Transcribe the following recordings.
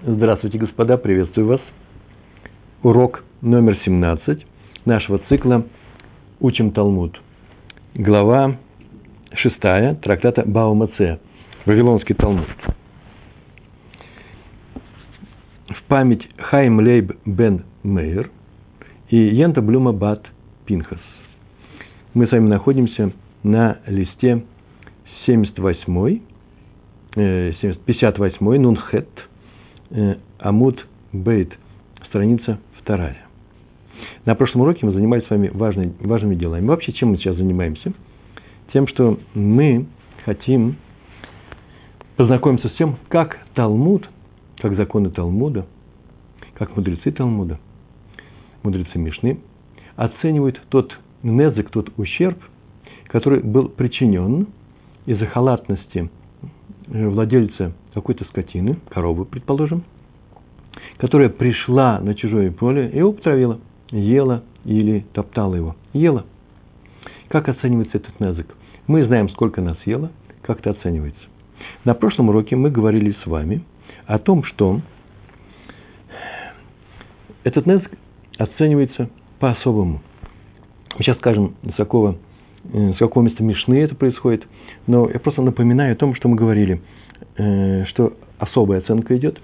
Здравствуйте, господа, приветствую вас. Урок номер 17 нашего цикла «Учим Талмуд». Глава 6 трактата Баумаце, Вавилонский Талмуд. В память Хайм Лейб бен Мейер и Йента Блюма Бат Пинхас. Мы с вами находимся на листе 78, 58, э, Нунхет – Амуд Бейт, страница вторая. На прошлом уроке мы занимались с вами важными, важными делами. Вообще, чем мы сейчас занимаемся? Тем, что мы хотим познакомиться с тем, как Талмуд, как законы Талмуда, как мудрецы Талмуда, мудрецы Мишны, оценивают тот незык, тот ущерб, который был причинен из-за халатности владельца какой-то скотины, коровы, предположим, которая пришла на чужое поле и употравила, ела или топтала его. Ела. Как оценивается этот язык? Мы знаем, сколько нас ела, как это оценивается. На прошлом уроке мы говорили с вами о том, что этот язык оценивается по-особому. Сейчас скажем, с какого, э, с какого места Мишны это происходит, но я просто напоминаю о том, что мы говорили – что особая оценка идет,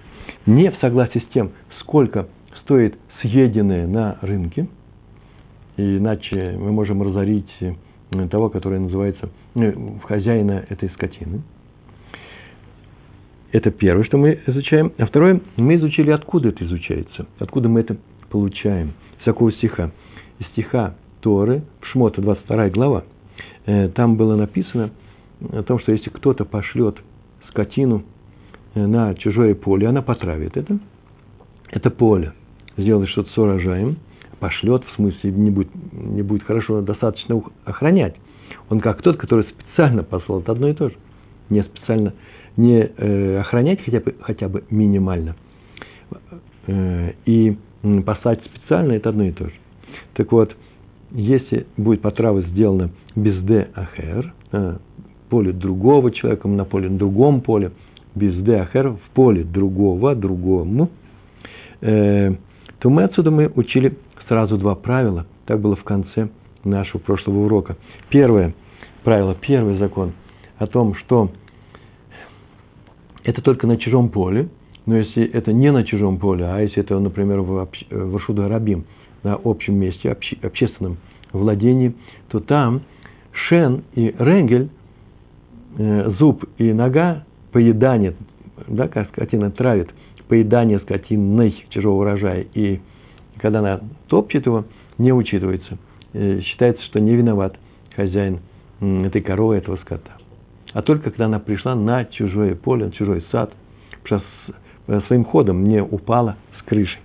не в согласии с тем, сколько стоит съеденное на рынке, иначе мы можем разорить э, того, который называется э, хозяина этой скотины. Это первое, что мы изучаем. А второе, мы изучили, откуда это изучается, откуда мы это получаем. С какого стиха? Из стиха Торы, Шмота, 22 глава, там было написано о том, что если кто-то пошлет скотину э, на чужое поле, она потравит это. Это поле сделает что-то с урожаем, пошлет, в смысле не будет, не будет хорошо достаточно охранять. Он как тот, который специально послал, это одно и то же. Не специально, не э, охранять хотя бы, хотя бы минимально. Э, и послать специально, это одно и то же. Так вот, если будет потрава сделана без д ахер, э, поле другого человека, на поле другом поле, без деахер, в поле другого, другому, э, то мы отсюда мы учили сразу два правила. Так было в конце нашего прошлого урока. Первое правило, первый закон о том, что это только на чужом поле, но если это не на чужом поле, а если это, например, в, в Рабим, на общем месте, обще, общественном владении, то там Шен и Ренгель зуб и нога, поедание, да, как скотина травит, поедание скотиной чужого урожая, и когда она топчет его, не учитывается. Э, считается, что не виноват хозяин этой коровы, этого скота. А только когда она пришла на чужое поле, на чужой сад, э, своим ходом не упала с крыши.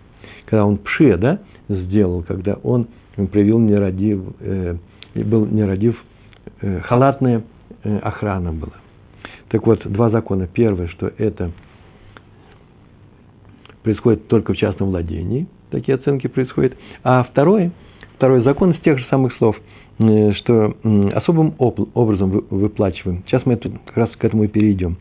Когда он пше, да, сделал, когда он проявил нерадив, э, был нерадив, э, халатное Э, охрана была. Так вот, два закона. Первое, что это происходит только в частном владении, такие оценки происходят. А второе, второй закон из тех же самых слов, э, что особым образом выплачиваем. Сейчас мы как раз к этому и перейдем.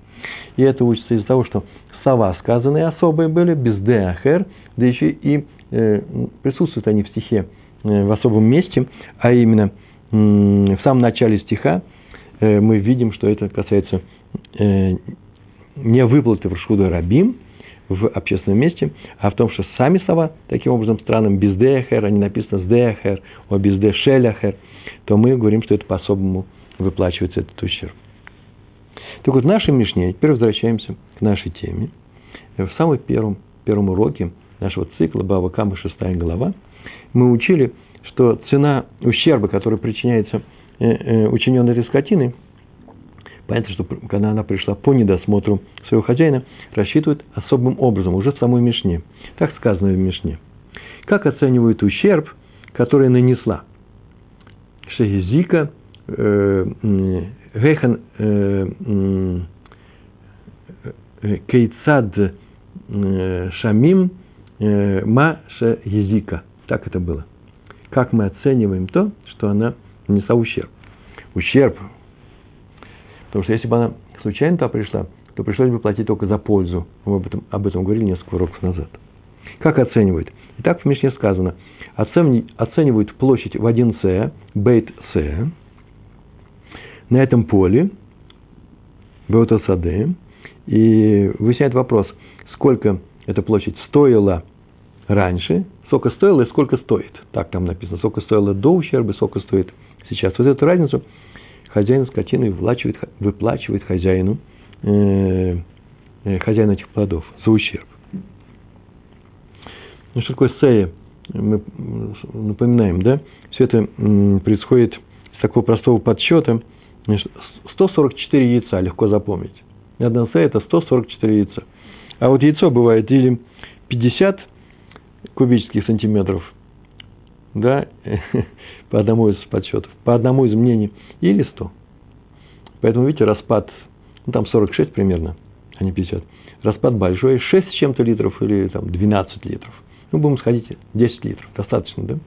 И это учится из-за того, что сова сказанные особые были, без деахер, да еще и э, присутствуют они в стихе э, в особом месте, а именно э, в самом начале стиха Э, мы видим, что это касается э, не выплаты в Рашхуда Рабим в общественном месте, а в том, что сами слова, таким образом, странным, без деахер, они написаны с деахер, о без де шеляхер, то мы говорим, что это по-особому выплачивается этот ущерб. Так вот, в нашей Мишне, теперь возвращаемся к нашей теме. В самом первом, первом уроке нашего цикла Бава Кама, шестая глава, мы учили, что цена ущерба, который причиняется – Э, э, учиненной этой скотины, понятно, что когда она пришла по недосмотру своего хозяина, рассчитывают особым образом, уже в самой Мишне. Так сказано в Мишне. Как оценивают ущерб, который нанесла? Шехизика, э, Гехан Кейцад Шамим Ма Шехизика. Так это было. Как мы оцениваем то, что она нанесла ущерб. Ущерб. Потому что если бы она случайно туда пришла, то пришлось бы платить только за пользу. Мы об этом, об этом говорили несколько уроков назад. Как оценивают? Итак, в Мишне сказано, оценивают площадь в 1С, бейт С, на этом поле, Беотосады, и выясняет вопрос, сколько эта площадь стоила раньше, сколько стоило и сколько стоит. Так там написано, сколько стоило до ущерба, сколько стоит сейчас. Вот эту разницу хозяин скотины выплачивает, выплачивает хозяину, э, э, хозяину этих плодов за ущерб. Ну, что такое сея? Мы напоминаем, да? Все это происходит с такого простого подсчета. 144 яйца, легко запомнить. Одна сея – это 144 яйца. А вот яйцо бывает или 50 кубических сантиметров, да, по одному из подсчетов, по одному из мнений, или 100. Поэтому, видите, распад, ну, там 46 примерно, а не 50. Распад большой, 6 с чем-то литров или там 12 литров. Ну, будем сходить 10 литров, достаточно, да?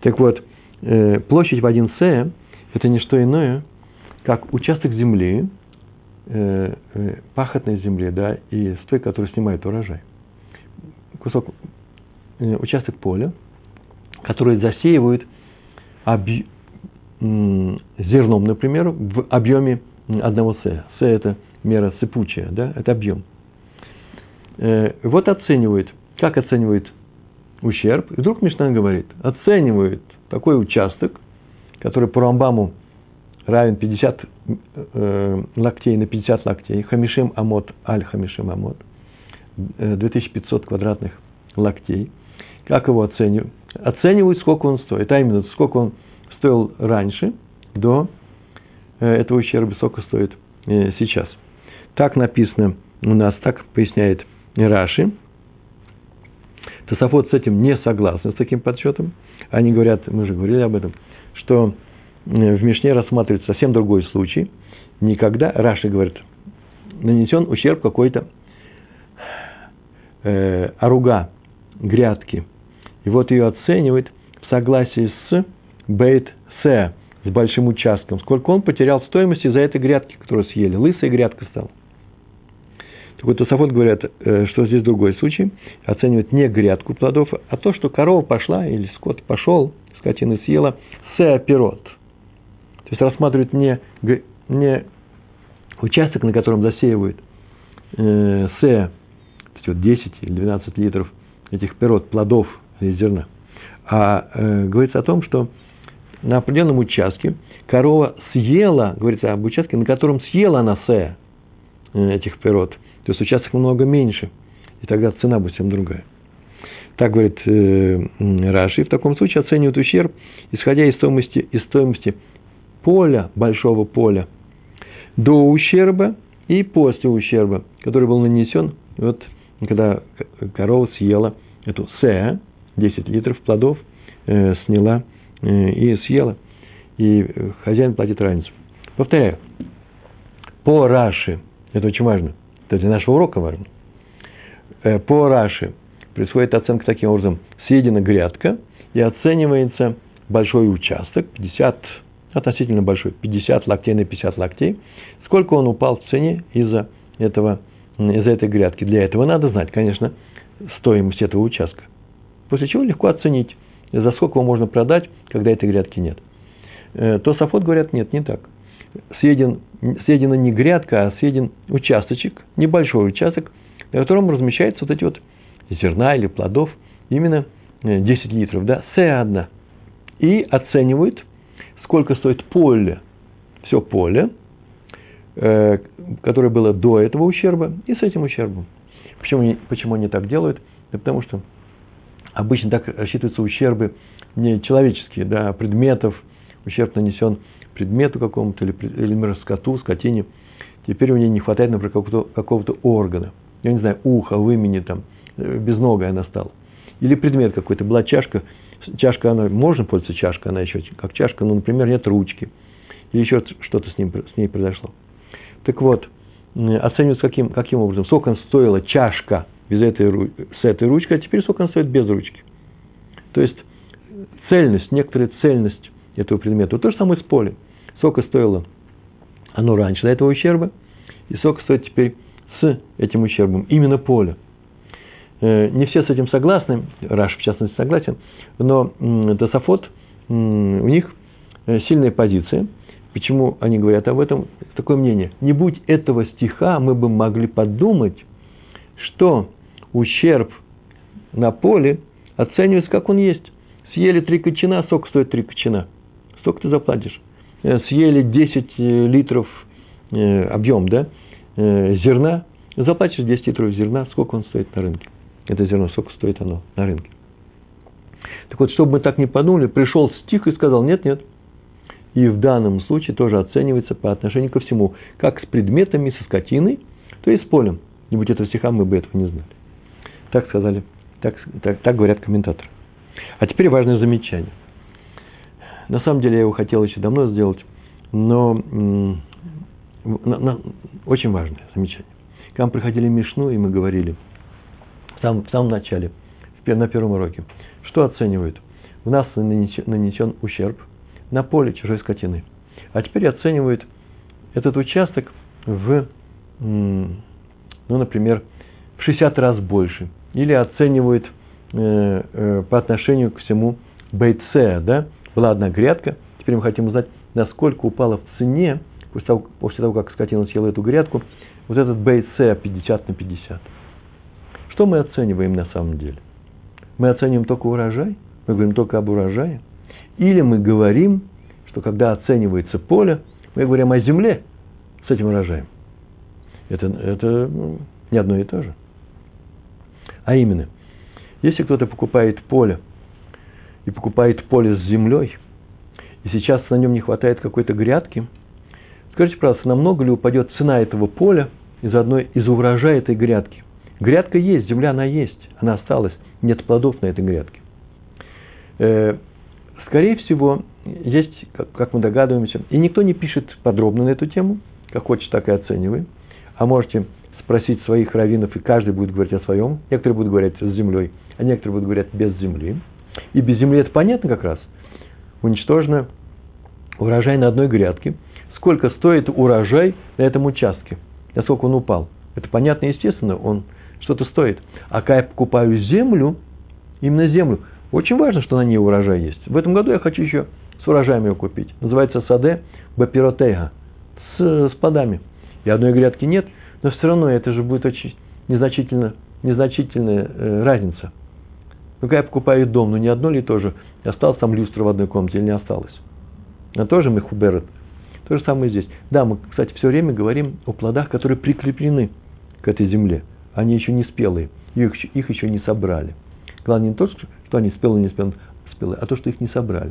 Так вот, э, площадь в 1С – это не что иное, как участок земли, э, э, пахотной земли, да, и с той, которая снимает урожай. Кусок, участок поля, который засеивают объ... зерном, например, в объеме одного С. С – это мера сыпучая, да, это объем. Вот оценивают – как оценивает ущерб? И вдруг Мишна говорит, оценивает такой участок, который по Рамбаму равен 50 э, локтей на 50 локтей, хамишим амот, аль хамишим амот, 2500 квадратных локтей. Как его оценивают? Оценивают, сколько он стоит, а именно, сколько он стоил раньше, до э, этого ущерба, сколько стоит э, сейчас. Так написано у нас, так поясняет Раши – Тософот с этим не согласны, с таким подсчетом. Они говорят, мы же говорили об этом, что э, в Мишне рассматривается совсем другой случай. Никогда, Раши говорит, нанесен ущерб какой-то э, оруга, грядки. И вот ее оценивает в согласии с Бейт Се, с большим участком. Сколько он потерял стоимости за этой грядки, которую съели. Лысая грядка стала. Так вот, Тософот говорят, э, что здесь другой случай. Оценивают не грядку плодов, а то, что корова пошла или скот пошел, скотина съела, сеоперот. То есть рассматривают не, не участок, на котором засеивают э, се, вот 10 или 12 литров этих пирот, плодов или зерна, а э, говорится о том, что на определенном участке корова съела, говорится об участке, на котором съела она се э, этих пирот – то есть участок намного меньше, и тогда цена будет совсем другая. Так говорит э, Раши, в таком случае оценивают ущерб, исходя из стоимости, из стоимости поля, большого поля, до ущерба и после ущерба, который был нанесен, вот, когда корова съела эту се, 10 литров плодов, э, сняла э, и съела, и хозяин платит разницу. Повторяю, по Раши, это очень важно, это для нашего урока важно. Э, по Раши происходит оценка таким образом. Съедена грядка и оценивается большой участок, 50, относительно большой, 50 локтей на 50 локтей. Сколько он упал в цене из-за этого, из-за этой грядки. Для этого надо знать, конечно, стоимость этого участка. После чего легко оценить, за сколько его можно продать, когда этой грядки нет. Э, то Сафот говорят, нет, не так съеден, съедена не грядка, а съеден участочек, небольшой участок, на котором размещаются вот эти вот зерна или плодов, именно 10 э, литров, да, С1. И оценивают, сколько стоит поле, все поле, э, которое было до этого ущерба, и с этим ущербом. Почему, почему они так делают? Да потому что обычно так рассчитываются ущербы не человеческие, да, а предметов, ущерб нанесен предмету какому-то, или, или например, скоту, скотине, теперь у нее не хватает, например, какого-то, какого-то органа. Я не знаю, ухо, вымени там, э, безногая она стала. Или предмет какой-то, была чашка, чашка, она, можно пользоваться чашкой, она еще как чашка, но, например, нет ручки. Или еще что-то с, ним, с ней произошло. Так вот, оценивается каким, каким образом. Сколько стоила чашка без этой, с этой ручкой, а теперь сколько она стоит без ручки. То есть, цельность, некоторая цельность этого предмета. То же самое с полем. Сколько стоило оно раньше до этого ущерба, и сколько стоит теперь с этим ущербом, именно поле. Э, не все с этим согласны, Раш в частности согласен, но Тософот, у них э, сильная позиция. Почему они говорят об этом? Такое мнение. Не будь этого стиха, мы бы могли подумать, что ущерб на поле оценивается, как он есть. Съели три кочана, сок стоит три кочана. Сколько ты заплатишь? Э, съели 10 литров объем, да, зерна, заплатишь 10 литров зерна, сколько он стоит на рынке это зерно, сколько стоит оно на рынке. Так вот, чтобы мы так не подумали, пришел стих и сказал, нет, нет. И в данном случае тоже оценивается по отношению ко всему, как с предметами, со скотиной, то и с полем. Не будь этого стиха, мы бы этого не знали. Так сказали, так, так, так говорят комментаторы. А теперь важное замечание. На самом деле я его хотел еще давно сделать, но на, на, очень важное замечание. К нам приходили Мишну, и мы говорили – в самом, в самом начале, на первом уроке. Что оценивают? У нас нанесен ущерб на поле чужой скотины. А теперь оценивают этот участок в, ну, например, в 60 раз больше. Или оценивают э, э, по отношению к всему бейце, да? Была одна грядка, теперь мы хотим узнать, насколько упала в цене, после того, после того как скотина съела эту грядку, вот этот бейце 50 на 50. Что мы оцениваем на самом деле? Мы оцениваем только урожай? Мы говорим только об урожае? Или мы говорим, что когда оценивается поле, мы говорим о земле с этим урожаем? Это, это ну, не одно и то же. А именно, если кто-то покупает поле, и покупает поле с землей, и сейчас на нем не хватает какой-то грядки, скажите, пожалуйста, намного ли упадет цена этого поля из одной из урожая этой грядки? Грядка есть, земля она есть, она осталась, нет плодов на этой грядке. Скорее всего, есть, как мы догадываемся, и никто не пишет подробно на эту тему, как хочет, так и оцениваем. А можете спросить своих раввинов, и каждый будет говорить о своем. Некоторые будут говорить с землей, а некоторые будут говорить без земли. И без земли это понятно как раз. Уничтожено урожай на одной грядке. Сколько стоит урожай на этом участке? Насколько он упал? Это понятно, естественно, он что-то стоит. А когда я покупаю землю, именно землю, очень важно, что на ней урожай есть. В этом году я хочу еще с урожаем ее купить. Называется саде бапиротега. С, с плодами. И одной грядки нет, но все равно это же будет очень незначительно, незначительная э, разница. Ну, я покупаю дом, ну не одно ли тоже, осталось там люстра в одной комнате или не осталось. А тоже мы хуберет. То же самое здесь. Да, мы, кстати, все время говорим о плодах, которые прикреплены к этой земле они еще не спелые, их, их еще не собрали. Главное не то, что они спелые, не спелые, спелые, а то, что их не собрали.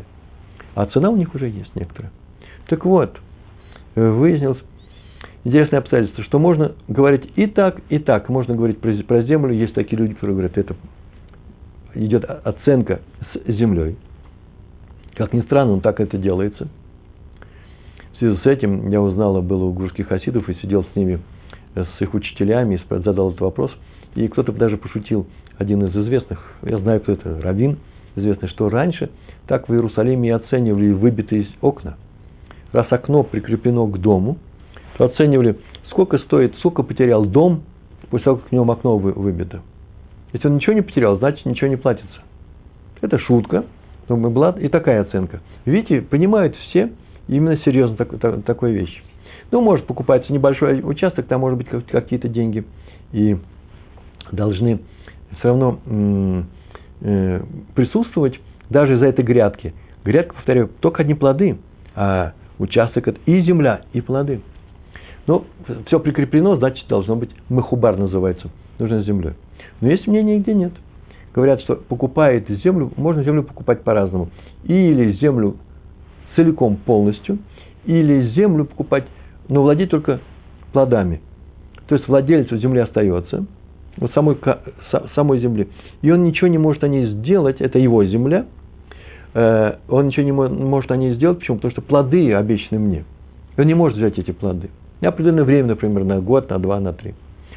А цена у них уже есть некоторая. Так вот, выяснилось интересное обстоятельство, что можно говорить и так, и так. Можно говорить про, про землю. Есть такие люди, которые говорят, это идет оценка с землей. Как ни странно, но так это делается. В связи с этим я узнала, было у гурских хасидов и сидел с ними с их учителями, задал этот вопрос, и кто-то даже пошутил, один из известных, я знаю, кто это, Равин, известный, что раньше так в Иерусалиме и оценивали выбитые окна. Раз окно прикреплено к дому, то оценивали, сколько стоит, сколько потерял дом после того, как в нем окно выбито. Если он ничего не потерял, значит ничего не платится. Это шутка, но была и такая оценка. Видите, понимают все именно серьезно так, так, такую вещь. Ну, может покупается небольшой участок, там может быть какие-то деньги. И должны все равно э, присутствовать даже за этой грядки. Грядка, повторяю, только одни плоды, а участок это и земля, и плоды. Ну, все прикреплено, значит, должно быть махубар называется, нужно землей. Но есть мнение, где нет. Говорят, что покупает землю, можно землю покупать по-разному. Или землю целиком полностью, или землю покупать но владеть только плодами. То есть владельцу земли остается, вот самой, самой земли. И он ничего не может о ней сделать, это его земля, э, он ничего не может о ней сделать, почему? Потому что плоды обещаны мне. Он не может взять эти плоды. На определенное время, например, на год, на два, на три.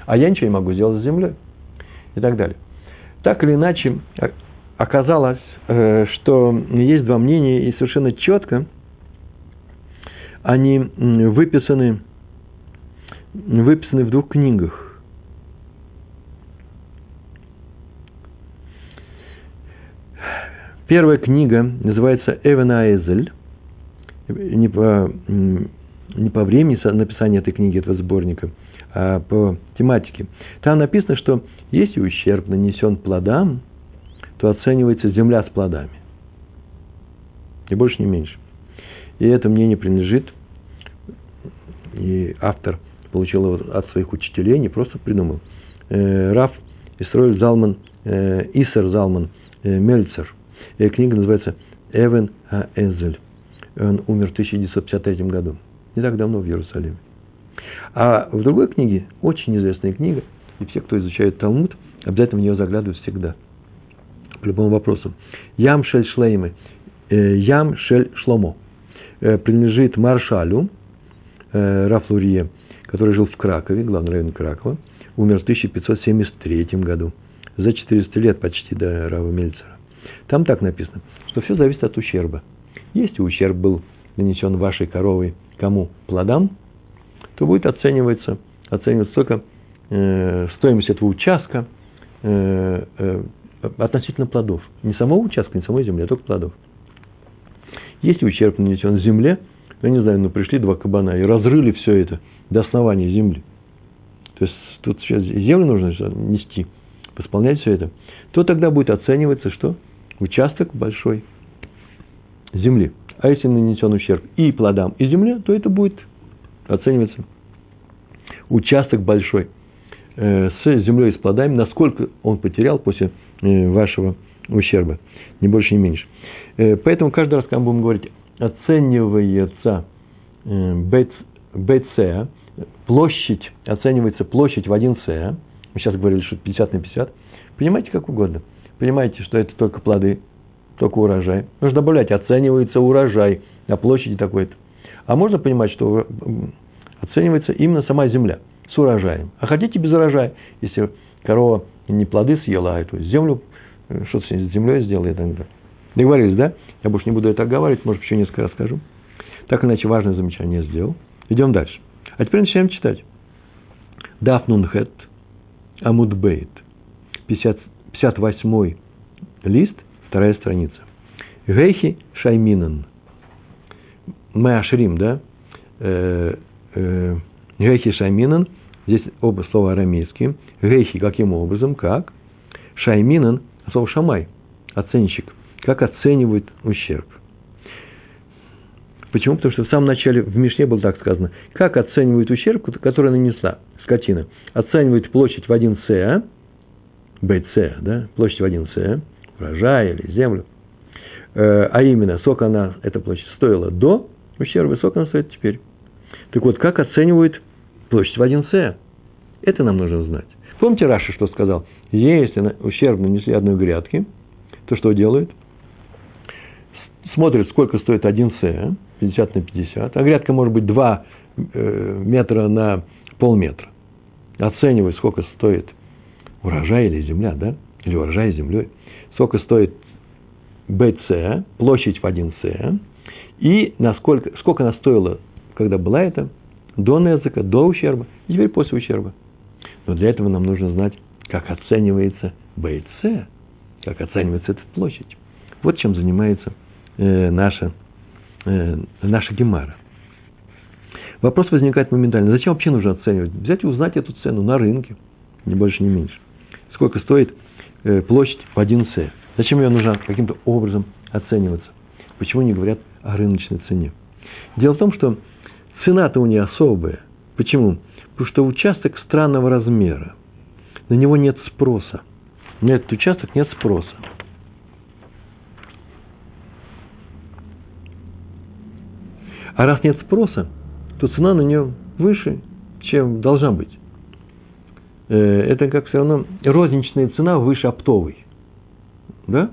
А я ничего не могу сделать с землей. И так далее. Так или иначе, оказалось, э, что есть два мнения, и совершенно четко – они выписаны выписаны в двух книгах. Первая книга называется Эвена Эзель. Не по, не по времени написания этой книги, этого сборника, а по тематике. Там написано, что если ущерб нанесен плодам, то оценивается земля с плодами. И больше, не меньше. И это мнение принадлежит, и автор получил его от своих учителей, не просто придумал. Э, Раф Исроиль Залман, э, Исер Залман э, Мельцер. И книга называется «Эвен Аэзель». Он умер в 1953 году. Не так давно в Иерусалиме. А в другой книге, очень известная книга, и все, кто изучает Талмуд, обязательно в нее заглядывают всегда. По любому вопросу. Ям Шель Шлеймы. Ям Шель Шломо. Принадлежит Маршалю, Рафлурье, который жил в Кракове, главный район Кракова, умер в 1573 году, за 400 лет почти до Рава Мельцера. Там так написано, что все зависит от ущерба. Если ущерб был нанесен вашей коровой кому? Плодам, то будет оцениваться, оцениваться только э, стоимость этого участка э, э, относительно плодов. Не самого участка, не самой земли, а только плодов. Если ущерб нанесен земле, ну, не знаю, ну, пришли два кабана и разрыли все это до основания земли. То есть, тут сейчас землю нужно нести, восполнять все это. То тогда будет оцениваться, что участок большой земли. А если нанесен ущерб и плодам, и земле, то это будет оцениваться участок большой э, с землей и с плодами, насколько он потерял после э, вашего ущерба, не больше, не меньше. Э, поэтому каждый раз, когда мы будем говорить оценивается БЦ, площадь, оценивается площадь в 1С, мы сейчас говорили, что 50 на 50, понимаете, как угодно. Понимаете, что это только плоды, только урожай. Нужно добавлять, оценивается урожай на площади такой-то. А можно понимать, что оценивается именно сама земля с урожаем. А хотите без урожая, если корова не плоды съела, а эту землю, э, что-то с землей сделала и так далее. Договорились, да? Я больше не буду это оговаривать, может, еще несколько раз скажу. Так иначе важное замечание сделал. Идем дальше. А теперь начинаем читать. Дафнунхет Амудбейт. 50, 68 лист, вторая страница. Гейхи шайминен. Мы ашрим, да? Э, э, Гейхи шайминен. Здесь оба слова арамейские. Гейхи каким образом? Как? Шайминен, слово шамай, оценщик. Как оценивает ущерб? Почему? Потому что в самом начале в Мишне было так сказано. Как оценивает ущерб, который нанесла скотина? Оценивает площадь в 1 а? БЦ, да, площадь в 1 С, урожай или землю. Э, а именно, сколько она, эта площадь, стоила до ущерба, сколько она стоит теперь. Так вот, как оценивают площадь в 1 С? Это нам нужно знать. Помните Раши, что сказал? Если ущерб нанесли одной грядки, то что делают? смотрит, сколько стоит один С, 50 на 50, а грядка может быть 2 э, метра на полметра. Оценивает, сколько стоит урожай или земля, да? Или урожай землей. Сколько стоит БЦ, площадь в 1 С, и насколько, сколько она стоила, когда была это, до Незака, до ущерба, и теперь после ущерба. Но для этого нам нужно знать, как оценивается БЦ, как оценивается эта площадь. Вот чем занимается э, наша, э, наша гемара. Вопрос возникает моментально. Зачем вообще нужно оценивать? Взять и узнать эту цену на рынке, ни больше, ни меньше. Сколько стоит э, площадь в 1 С. Зачем ее нужно каким-то образом оцениваться? Почему не говорят о рыночной цене? Дело в том, что цена-то у нее особая. Почему? Потому что участок странного размера. На него нет спроса. На этот участок нет спроса. А раз нет спроса, то цена на нее выше, чем должна быть. Э, это как все равно розничная цена выше оптовой. Да?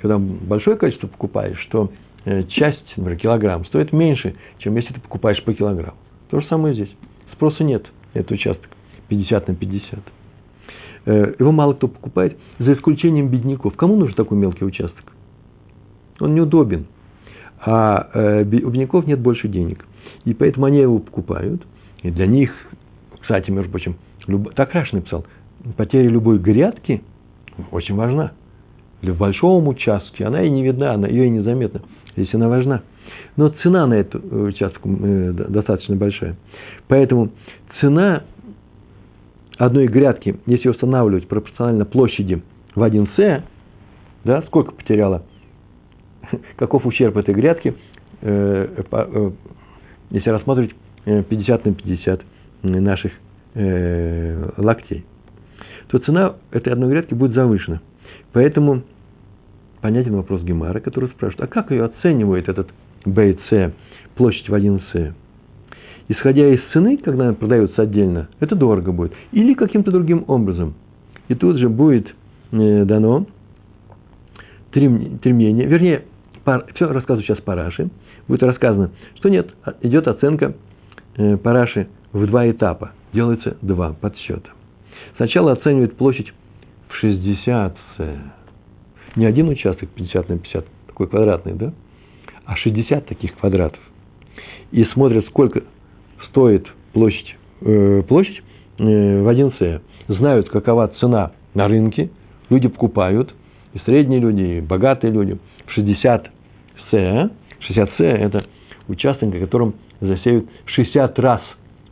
Когда большое количество покупаешь, что э, часть, например, килограмм стоит меньше, чем если ты покупаешь по килограмму. То же самое здесь. Спроса нет, этот участок 50 на 50. Э, его мало кто покупает, за исключением бедняков. Кому нужен такой мелкий участок? Он неудобен а у бедняков нет больше денег. И поэтому они его покупают, и для них Кстати, между прочим, люб... так Раш написал, потеря любой грядки очень важна. Или в большом участке, она и не видна, она, ее и незаметно. Здесь она важна. Но цена на эту участку э, достаточно большая. Поэтому цена одной грядки, если устанавливать пропорционально площади в 1С, да, сколько потеряла, каков ущерб этой грядки, э, э, если рассматривать 50 на 50 наших локтей, то цена этой одной грядки будет завышена. Поэтому понятен вопрос Гемара, который спрашивает, а как ее оценивает этот БЦ, площадь в 1С? Исходя из цены, когда она продается отдельно, это дорого будет. Или каким-то другим образом. И тут же будет э, дано три мнения. Вернее, пар, все рассказываю сейчас Параши. Будет рассказано, что нет, а, идет оценка э, Параши в два этапа. Делается два подсчета. Сначала оценивает площадь в 60 С. Не один участок 50 на 50, такой квадратный, да? А 60 таких квадратов. И смотрят, сколько стоит площадь, э, площадь э, в 1 С. Знают, какова цена на рынке. Люди покупают, и средние люди, и богатые люди. В 60 С. 60 С – это участок, на котором засеют 60 раз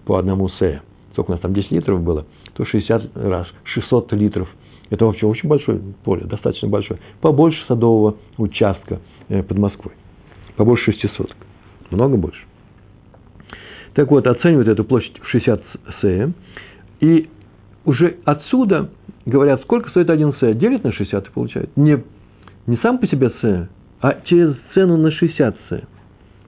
по одному С. Сколько у нас там 10 литров было, то 60 раз, 600 литров. Это вообще очень большое поле, достаточно большое. Побольше садового участка э, под Москвой. Побольше 600. Много больше. Так вот, оценивают эту площадь в 60 с, и уже отсюда говорят, сколько стоит один с, делят на 60 и получают. Не, не сам по себе с, а через цену на 60 с.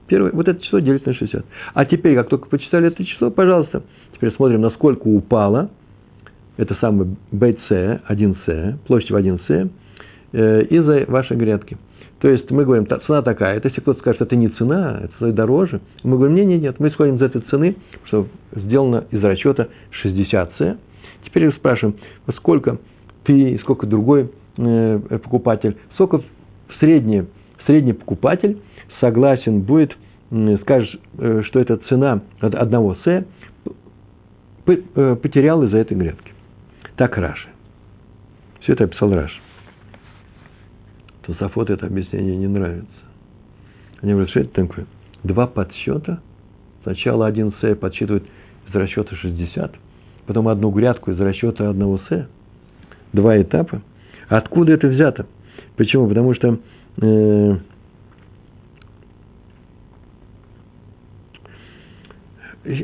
Первое, вот это число делится на 60. А теперь, как только почитали это число, пожалуйста, теперь смотрим, насколько упало это самый BC, 1C, площадь в 1C, э, из-за вашей грядки. То есть мы говорим, цена такая. Это если кто-то скажет, это не цена, это стоит дороже. Мы говорим, нет, нет, нет, мы исходим из этой цены, что сделано из расчета 60С. Теперь спрашиваем, сколько ты, сколько другой э, покупатель, сколько средний, средний покупатель согласен будет, скажешь, э, что это цена одного С, э, потерял из-за этой грядки. Так Раши. Все это описал Раши. Тософот это объяснение не нравится. Они говорят, что это такое? Два подсчета. Сначала один С подсчитывает из расчета 60, потом одну грядку из расчета одного С. Два этапа. Откуда это взято? Почему? Потому что э,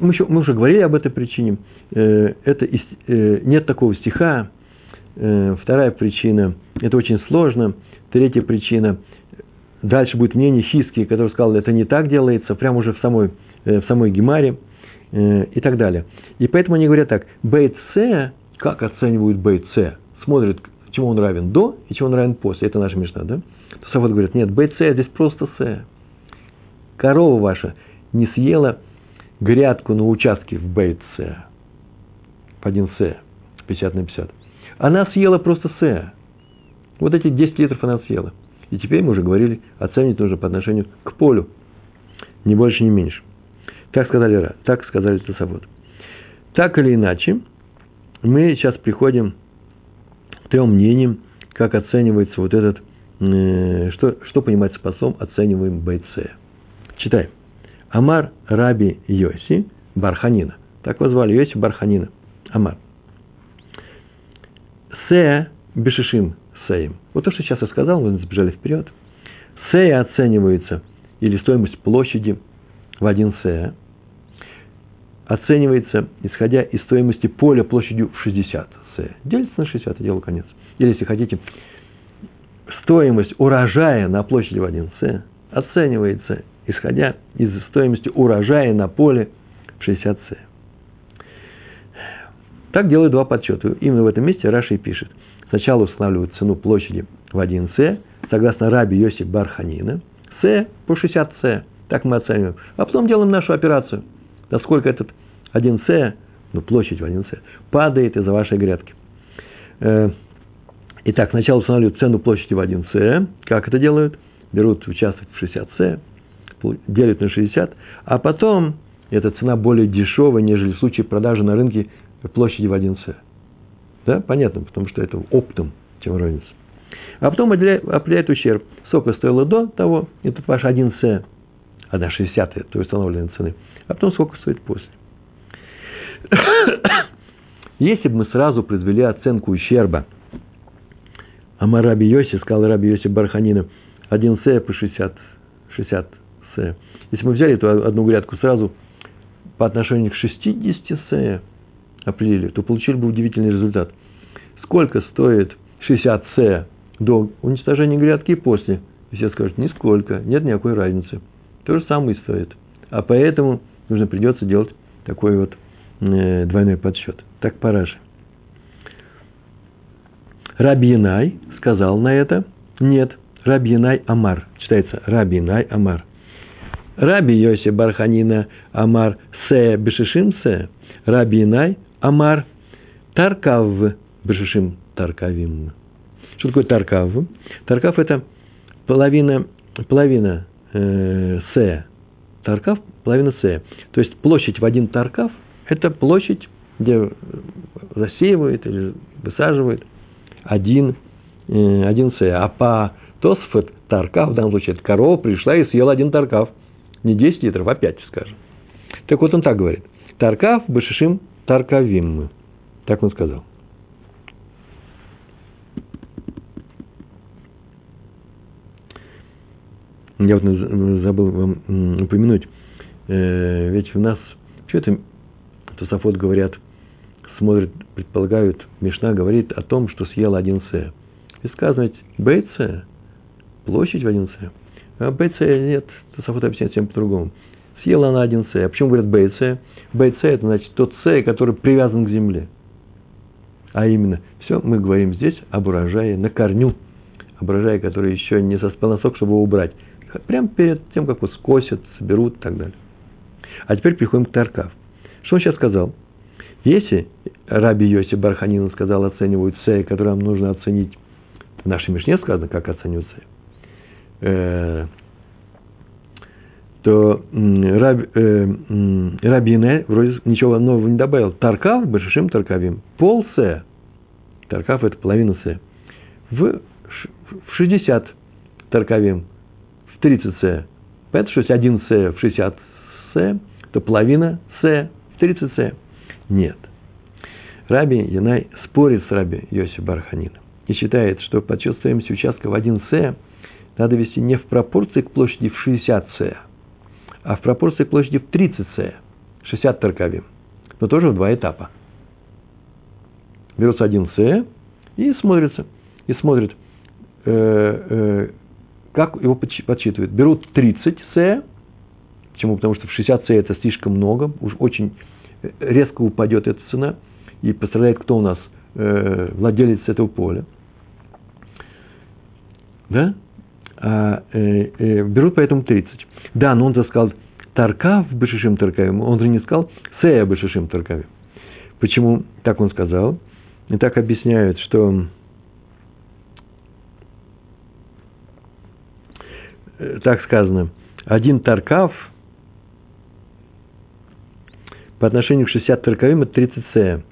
мы, еще, мы уже говорили об этой причине. Э, это, э, нет такого стиха. Э, вторая причина – это очень сложно – Третья причина. Дальше будет мнение Хиски, который сказал, это не так делается, прямо уже в самой, в самой Гемаре и так далее. И поэтому они говорят так, бейт С, как оценивают бейт С? Смотрят, чему он равен до и чему он равен после. Это наша мечта, да? То Савод говорит, нет, бейт С здесь просто С. Корова ваша не съела грядку на участке в бейт С, в 1 С, 50 на 50. Она съела просто С. Вот эти 10 литров она съела. И теперь мы уже говорили, оценить нужно по отношению к полю. Ни больше, ни меньше. Так сказали, так сказали Тосовод. Так или иначе, мы сейчас приходим к трем мнениям, как оценивается вот этот, э, что, что понимается послом, оцениваем бойце. Читаем. Амар Раби Йоси Барханина. Так его звали, Йоси Барханина. Амар. Се Бешишим сеем. Вот то, что сейчас я сказал, вы сбежали вперед. Сея оценивается, или стоимость площади в один сея, оценивается, исходя из стоимости поля площадью в 60 сея. Делится на 60, и дело конец. Или, если хотите, стоимость урожая на площади в 1 сея оценивается, исходя из стоимости урожая на поле в 60 сея. Так делают два подсчета. Именно в этом месте Раши пишет – Сначала устанавливают цену площади в 1 С, согласно Раби Йосиф Барханина, С по 60 С, так мы оцениваем. А потом делаем нашу операцию, насколько этот 1 С, ну площадь в 1 С, падает из-за вашей грядки. Э, итак, сначала устанавливают цену площади в 1 С, как это делают? Берут участок в 60 С, делят на 60, а потом эта цена более дешевая, нежели в случае продажи на рынке площади в 1 С. Да, понятно, потому что это оптом, чем разница. А потом определяет ущерб. Сколько стоило до того, это ваш 1 С, 1 60 то установленной цены. А потом сколько стоит после. Если бы мы сразу произвели оценку ущерба, а Раби Йоси, сказал Раби Йоси Барханина, 1 С по 60, 60 С. Если мы взяли эту одну грядку сразу по отношению к 60 С, определили, то получили бы удивительный результат. Сколько стоит 60 С до уничтожения грядки и после? И все скажут, нисколько, нет никакой разницы. То же самое стоит. А поэтому нужно придется делать такой вот э, двойной подсчет. Так параши. Раби Янай сказал на это, нет, Раби Янай Амар, читается Раби Янай Амар. Раби Йоси Барханина Амар Се Бешишим Се, Раби Янай Амар Таркав Бешишим Таркавим. Что такое Таркав? Таркав – это половина, половина э, Се. Таркав – половина Се. То есть площадь в один Таркав – это площадь, где засеивают или высаживают один, э, один Се. А по Тосфет Таркав, в данном случае, это корова пришла и съела один Таркав. Не 10 литров, а 5, скажем. Так вот он так говорит. Таркав Башишим Таркавим. Так он сказал. Я вот забыл вам упомянуть, э, ведь у нас, что это Тософот говорят, смотрят, предполагают, Мишна говорит о том, что съел один С. И сказано БЦ, площадь в один С. А БЦ нет, Тософот объясняет всем по-другому. Съела она один С. А почему говорят БЦ? БЦ это значит тот С, который привязан к земле. А именно, все, мы говорим здесь об урожае на корню. Об урожае, который еще не соспел носок, чтобы его убрать. Прямо перед тем, как его скосят, соберут и так далее. А теперь переходим к Таркав. Что он сейчас сказал? Если Раби Йоси Барханин сказал, оценивают С, который нам нужно оценить, в нашей Мишне сказано, как оценивают С, э, то Раби, э, Рабине вроде ничего нового не добавил. Таркав, Башишим Таркавим. Пол С. Таркав – это половина С. В, в 60 Таркавим. В 30 С. Поэтому, что если один С в 60 С, то половина С в 30 С. Нет. Раби Янай спорит с Раби Йоси Барханина и считает, что подсчет стоимости участка в 1 С надо вести не в пропорции к площади в 60 С, а в пропорции к площади в 30 С, 60 таркавим, но тоже в два этапа. Берется один С и смотрится, и смотрит, э, э, как его подсчитывают. Берут 30 С, почему? Потому что в 60 С это слишком много, уж очень резко упадет эта цена, и пострадает кто у нас? Э, владелец этого поля. Да? А, э, э, берут поэтому 30. Да, но он же сказал Таркав Бешишим Таркавим, он же не сказал Сея Бешишим Таркавим. Почему так он сказал? И так объясняют, что э, так сказано, один Таркав – по отношению к 60 таркавим это 30 сея.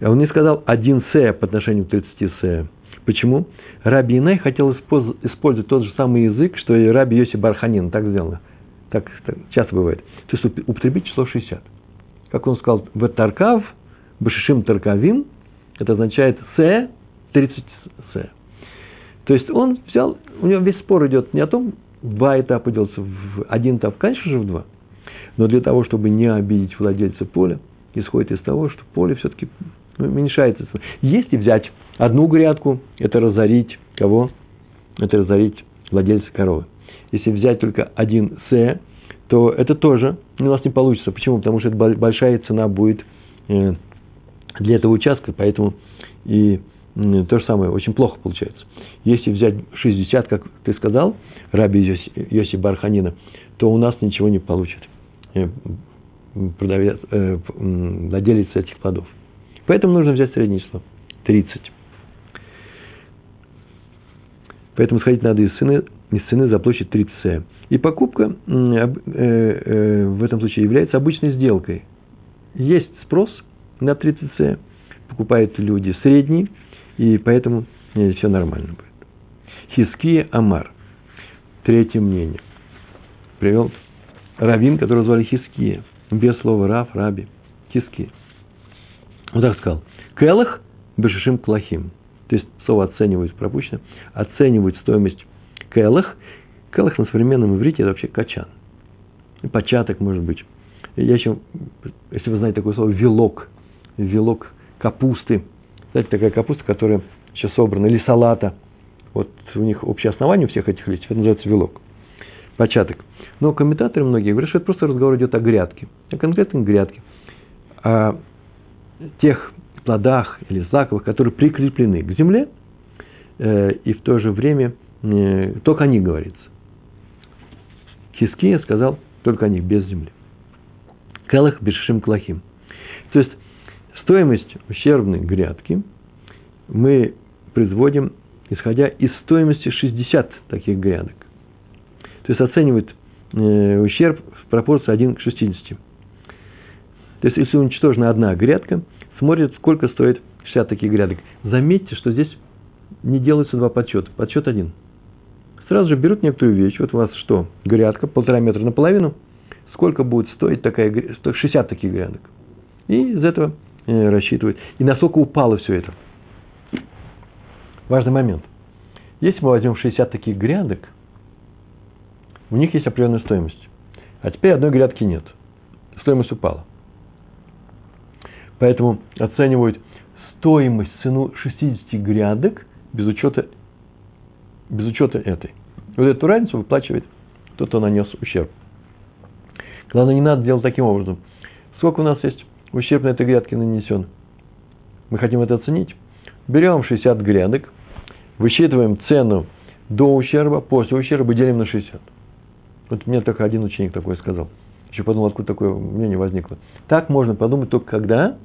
А он не сказал 1 сея по отношению к 30 сея. Почему? Раби Инай хотел использовать тот же самый язык, что и Раби Йоси Барханин. Так сделано. Так, так часто бывает. То есть употребить число 60. Как он сказал, в Таркав, Башишим Таркавим, это означает С, 30 С. То есть он взял, у него весь спор идет не о том, два этапа делаются в один этап, конечно же в два – но для того, чтобы не обидеть владельца поля, исходит из того, что поле все-таки уменьшается. Если взять одну грядку, это разорить кого? Это разорить владельца коровы. Если взять только один С, то это тоже у нас не получится. Почему? Потому что это большая цена будет э, для этого участка, поэтому и то же самое, очень плохо получается. Если взять 60, как ты сказал, Раби Йоси, Барханина, то у нас ничего не получится. Э, продавец, э, владелец этих плодов. Поэтому нужно взять среднее число. 30. Поэтому сходить надо из цены из цены за площадь 30 С. И покупка в этом случае является обычной сделкой. Есть спрос на 30 С, покупают люди средний, и поэтому все нормально будет. Хиския Амар. Третье мнение. Привел раввин, которого звали Хиския. Без слова Рав, Раби. Хиския. Он так сказал. Келах бешишим клахим. То есть слово оценивают пропущено. Оценивают стоимость келах. Келах на современном иврите это вообще качан. Початок может быть. Я еще, если вы знаете такое слово, вилок. Вилок капусты. Знаете, такая капуста, которая сейчас собрана. Или салата. Вот у них общее основание у всех этих листьев. Это называется вилок. Початок. Но комментаторы многие говорят, что это просто разговор идет о грядке. О конкретной грядке. О тех плодах или злаковых, которые прикреплены к земле, э, и в то же время э, только о них говорится. Хиския сказал только о них, без земли. Келах бешшим клахим. То есть, стоимость ущербной грядки мы производим, исходя из стоимости 60 таких грядок. То есть, оценивают э, ущерб в пропорции 1 к 60. То есть, если уничтожена одна грядка, смотрят, сколько стоит 60 таких грядок. Заметьте, что здесь не делаются два подсчета. Подсчет один. Сразу же берут некоторую вещь. Вот у вас что? Грядка, полтора метра наполовину. Сколько будет стоить такая, 60 таких грядок. И из этого э, рассчитывают. И насколько упало все это. Важный момент. Если мы возьмем 60 таких грядок, у них есть определенная стоимость. А теперь одной грядки нет. Стоимость упала. Поэтому оценивают стоимость, цену 60 грядок без учета, без учета этой. Вот эту разницу выплачивает тот, кто нанес ущерб. Главное, не надо делать таким образом. Сколько у нас есть ущерб на этой грядке нанесен? Мы хотим это оценить. Берем 60 грядок, высчитываем цену до ущерба, после ущерба делим на 60. Вот мне только один ученик такой сказал. Еще подумал, откуда такое мнение возникло. Так можно подумать только когда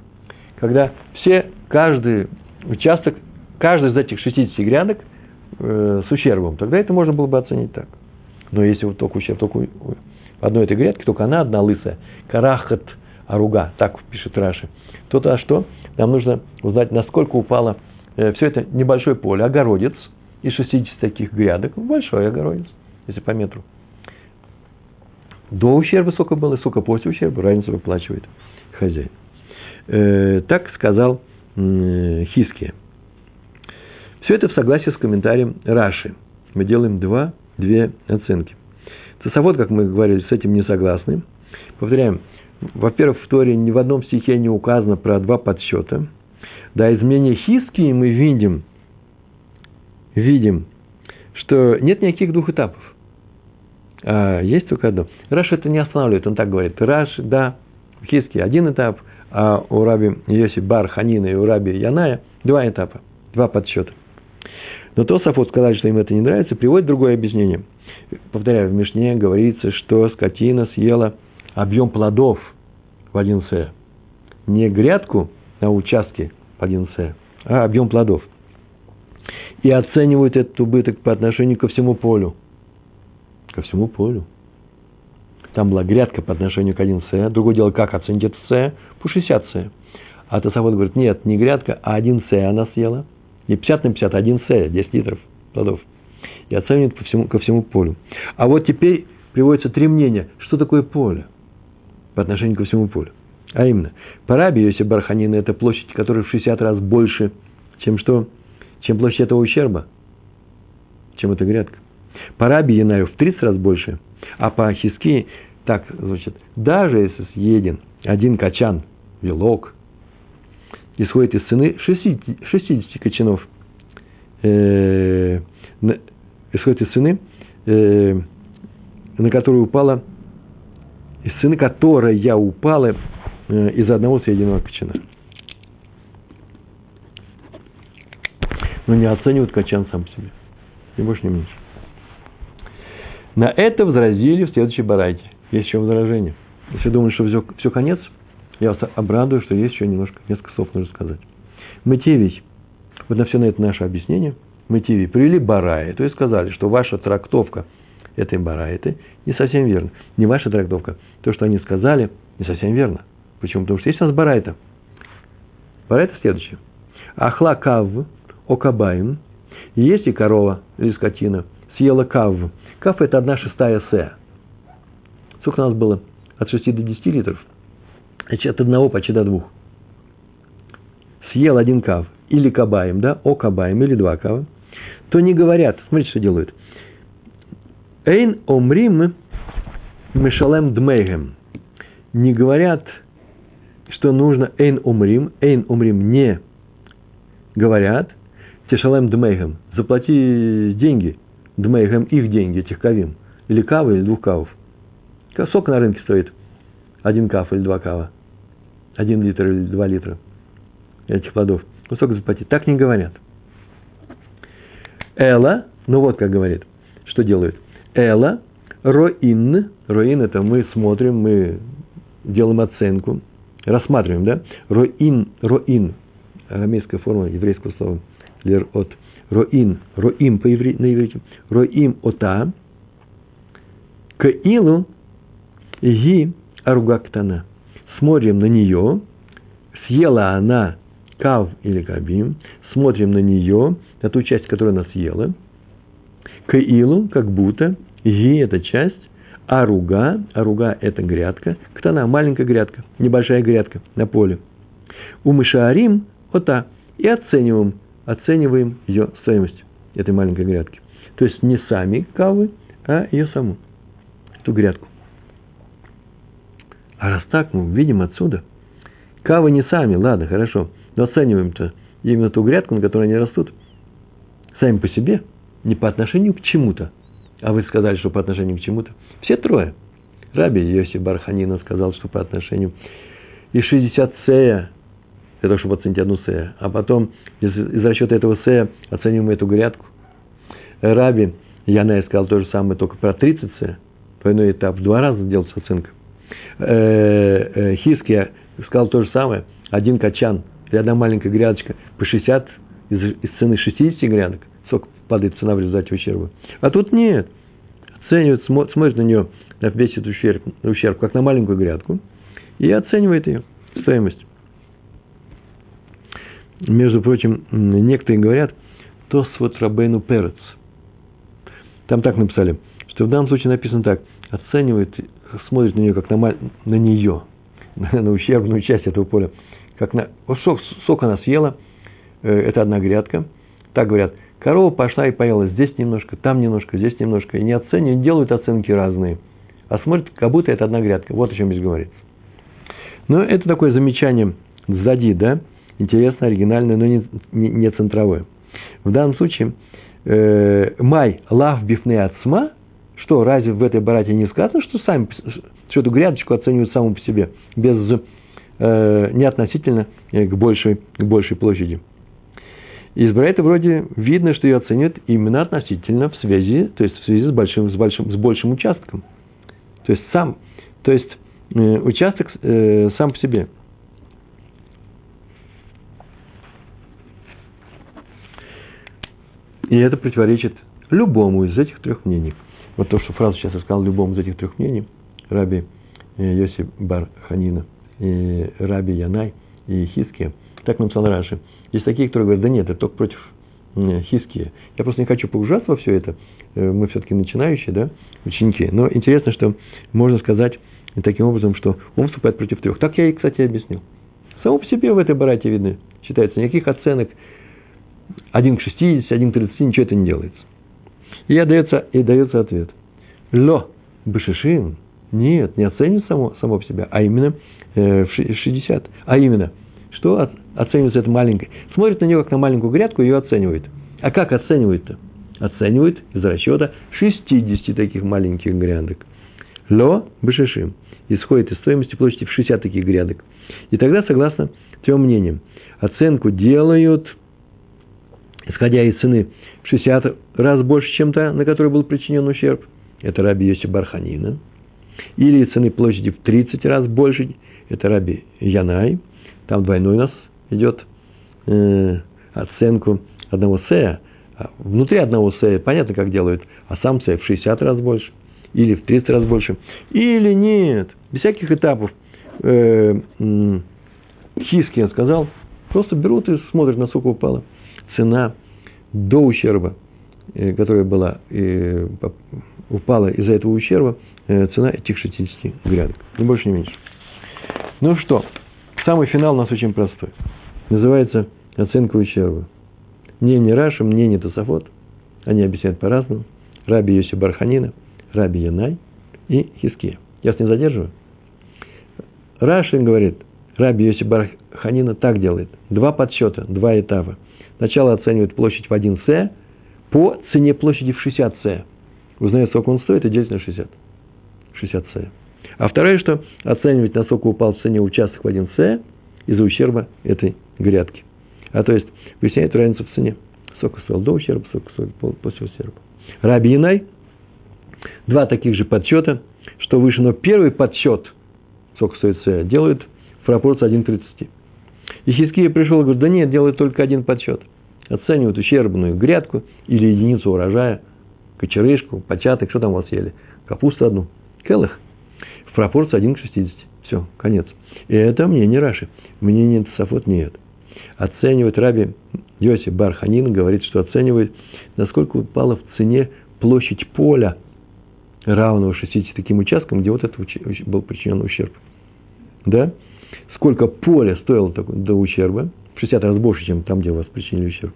когда все, каждый участок, каждый из этих 60 грядок э, с ущербом, тогда это можно было бы оценить так. Но если вот только ущерб, только одной этой грядке, только она одна лысая, карахат аруга, так пишет Раши, то то что? Нам нужно узнать, насколько упало э, все это небольшое поле, огородец из 60 таких грядок, большой огородец, если по метру. До ущерба сколько было, сколько после ущерба, разницу выплачивает хозяин. Э, так сказал э, Хиски. Все это в согласии с комментарием Раши. Мы делаем два, две оценки. Тосовод, как мы говорили, с этим не согласны. Повторяем, во-первых, в Торе ни в одном стихе не указано про два подсчета. Да, из мнения Хиски мы видим, видим, что нет никаких двух этапов. А есть только одно. Раш это не останавливает, он так говорит. Раш, да, Хиски один этап – а у раби Йоси Бар Ханина и у раби Яная два этапа, два подсчета. Но Тософот сказали, что им это не нравится, приводит другое объяснение. Повторяю, в Мишне говорится, что скотина съела объем плодов в один С. Не грядку на участке в один С, а объем плодов. И оценивают этот убыток по отношению ко всему полю. Ко всему полю. Там была грядка по отношению к 1 С. Другое дело, как оценить это С по 60 С. А Тософот говорит, нет, не грядка, а 1 С она съела. Не 50 на 50, а 1 С, 10 литров плодов. И оценивает по всему, ко всему полю. А вот теперь приводится три мнения. Что такое поле по отношению ко всему полю? А именно, по Раби Йоси Барханина это площадь, которая в 60 раз больше, чем что? Чем площадь этого ущерба, чем эта грядка. По Раби Янаю в 30 раз больше, а по Хиски так звучит. Даже если съеден один качан, вилок, исходит из цены 60, 60 качанов, э, исходит из цены, э, на которую упала, из цены которая упала э, из одного съеденного качана. Но не оценивают качан сам себе. Ни больше, ни меньше. На это возразили в следующей барайте. Есть еще возражение. Если думаете, что все, все конец, я вас обрадую, что есть еще немножко, несколько слов нужно сказать. Мытевий. Вот на все на это наше объяснение мотиве привели бараи, то есть сказали, что ваша трактовка этой барайты не совсем верно. Не ваша трактовка. То, что они сказали, не совсем верно. Почему? Потому что есть у нас барайта. Барайта следующее. Ахла кав окабаем. Если корова или скотина съела кав. Кав – это одна шестая се. Сколько у нас было? От 6 до 10 литров. Значит, от одного почти до двух. Съел один кав или кабаем, да, о кабаем или два кава, то не говорят, смотрите, что делают. Эйн омрим мешалем дмейгем. Не говорят, что нужно эйн омрим, эйн омрим не говорят, тешалем дмейгем, заплати деньги, дмейгем их деньги, этих кавим, или кавы, или двух кавов. Сколько на рынке стоит один кав или два кава? Один литр или два литра этих плодов. Ну, сколько заплатить? Так не говорят. Эла, ну вот как говорит, что делают. Эла, роин, роин это мы смотрим, мы делаем оценку, рассматриваем, да? Роин, роин, арамейская форма еврейского слова, лер от, роин, роим по иври, на иврите, роим ота, к илу, ги аругактана. Смотрим на нее, съела она кав или кабим, смотрим на нее, на ту часть, которую она съела, каилу, как будто, ги – это часть, аруга, аруга – это грядка, ктана – маленькая грядка, небольшая грядка на поле. У мышаарим – ота, и оцениваем, оцениваем ее стоимость этой маленькой грядки. То есть не сами кавы, а ее саму, эту грядку. А раз так, мы видим отсюда, кавы не сами, ладно, хорошо – но оцениваем-то именно ту грядку, на которой они растут, сами по себе, не по отношению к чему-то. А вы сказали, что по отношению к чему-то. Все трое. Раби Йоси Барханина сказал, что по отношению и 60 сея, для того, чтобы оценить одну сея. А потом из, из расчета этого сея оцениваем эту грядку. Раби Янай сказал то же самое, только про 30 сея. Двойной этап. В два раза делается оценка. Э, э, Хиския сказал то же самое. Один качан – или одна маленькая грядочка по 60 из, из цены 60 грядок, сколько падает цена в результате ущерба. А тут нет. Оценивает, смотрит на нее, на весь этот ущерб, ущерб, как на маленькую грядку, и оценивает ее стоимость. Между прочим, некоторые говорят, то с вот Рабейну Перец. Там так написали, что в данном случае написано так, оценивает, смотрит на нее, как на, на нее, на ущербную часть этого поля, как на, вот сок, сок она съела, э, это одна грядка. Так говорят, корова пошла и поела здесь немножко, там немножко, здесь немножко. И не оценивают, делают оценки разные. А смотрят, как будто это одна грядка. Вот о чем здесь говорится. Но это такое замечание сзади, да, интересно, оригинальное, но не, не, не центровое. В данном случае май лав бифне отсма, что разве в этой барате не сказано, что сами, что эту грядочку оценивают саму по себе, без э, не относительно э, к большей, к большей площади. Из Брайта вроде видно, что ее оценивают именно относительно в связи, то есть в связи с большим, с большим, с большим участком. То есть сам, то есть э, участок э, сам по себе. И это противоречит любому из этих трех мнений. Вот то, что фразу сейчас я сказал, любому из этих трех мнений, Раби э, Йоси Бар Ханина – и Раби Янай, и Хиския. Так нам написал Раши. Есть такие, которые говорят, да нет, это только против Хиския. Я просто не хочу погружаться во все это. Э, мы все-таки начинающие, да, ученики. Но интересно, что можно сказать таким образом, что он вступает против трех. Так я и, кстати, объяснил. Само по себе в этой барате видно, считается, никаких оценок 1 к 60, 1 к 30, ничего это не делается. И дается, и дается ответ. Ло бешишим, нет, не оценит само, само по себе, а именно Э, в 60. А именно, что оценивается это маленькое? Смотрит на нее как на маленькую грядку и ее оценивает. А как оценивает-то? Оценивает из расчета 60 таких маленьких грядок. Ло бешешим.Исходит из стоимости площади в 60 таких грядок. И тогда, согласно трем мнениям, оценку делают, исходя из цены в 60 раз больше, чем та, на которой был причинен ущерб. Это Раби Йоси Барханина. Или цены площади в 30 раз больше, это Раби Янай, там двойной у нас идет э, оценку одного сея, А внутри одного сея понятно, как делают, а сам сей в 60 раз больше, или в 30 раз больше, или нет, без всяких этапов. Э, Хиски, я сказал, просто берут и смотрят, насколько упала цена до ущерба, э, которая была, э, упала из-за этого ущерба, э, цена этих 60 грядок. Ни больше, ни меньше. Ну что, самый финал у нас очень простой. Называется оценка ущерба. Мнение Раши, мнение Тософот. Они объясняют по-разному. Раби Йоси Барханина, Раби Янай и Хиския. Я вас не задерживаю. Раши говорит, Раби Йоси Барханина так делает. Два подсчета, два этапа. Сначала оценивает площадь в 1 С по цене площади в 60 С. Узнает, сколько он стоит, и делит на 60. 60 С. А второе, что оценивать, насколько упал в цене участок в 1 С из-за ущерба этой грядки. А то есть выясняет разницу в цене. Сколько стоил до ущерба, сколько стоил после ущерба. Раби Янай, два таких же подсчета, что выше, но первый подсчет, сколько стоит С, делают в пропорции 1,30. И Хиския пришел и говорит, да нет, делают только один подсчет. Оценивают ущербную грядку или единицу урожая, кочерышку, початок, что там у вас ели, капусту одну, келых, в пропорции 1 к 60. Все, конец. И это мнение Раши. Мнение Тософот нет. Оценивает Раби Йоси Барханин, говорит, что оценивает, насколько упала в цене площадь поля, равного 60 таким участкам, где вот это был причинен ущерб. Да? Сколько поля стоило до ущерба, в 60 раз больше, чем там, где у вас причинили ущерб.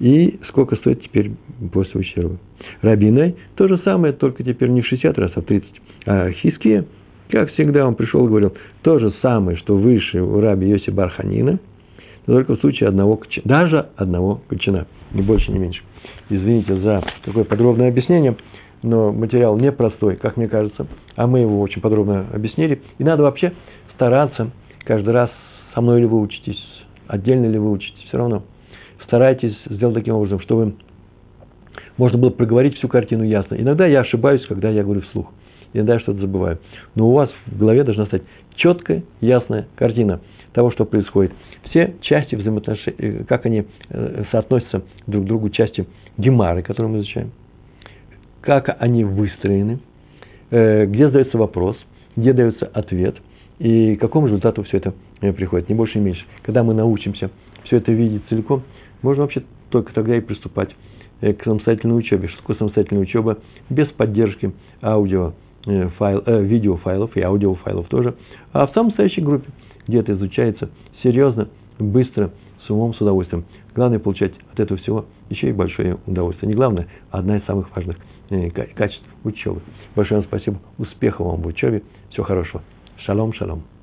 И сколько стоит теперь после ущерба. Рабинай то же самое, только теперь не в 60 раз, а в 30. А Хиския, как всегда, он пришел и говорил, то же самое, что выше у раби Йоси Барханина, но только в случае одного кочана, даже одного кочана, ни больше, ни меньше. Извините за такое подробное объяснение, но материал непростой, как мне кажется, а мы его очень подробно объяснили. И надо вообще стараться каждый раз со мной ли вы учитесь, отдельно ли вы учитесь, все равно старайтесь сделать таким образом, чтобы можно было проговорить всю картину ясно. Иногда я ошибаюсь, когда я говорю вслух. Иногда я что-то забываю. Но у вас в голове должна стать четкая, ясная картина того, что происходит. Все части взаимоотношений, э, как они э, соотносятся друг к другу, части гемары, которые мы изучаем, как они выстроены, э, где задается вопрос, где дается ответ – и к какому результату все это э, приходит, не больше, не меньше. Когда мы научимся все это видеть целиком, можно вообще только тогда и приступать э, к самостоятельной учебе. Что такое самостоятельная учеба без поддержки аудио, э, файл, э, видеофайлов и аудиофайлов тоже, а в самостоятельной группе, где это изучается серьезно, быстро, с умом, с удовольствием. Главное получать от этого всего еще и большое удовольствие. Не главное, а одна из самых важных качеств учебы. Большое вам спасибо, успехов вам в учебе, всего хорошего. שלום שלום.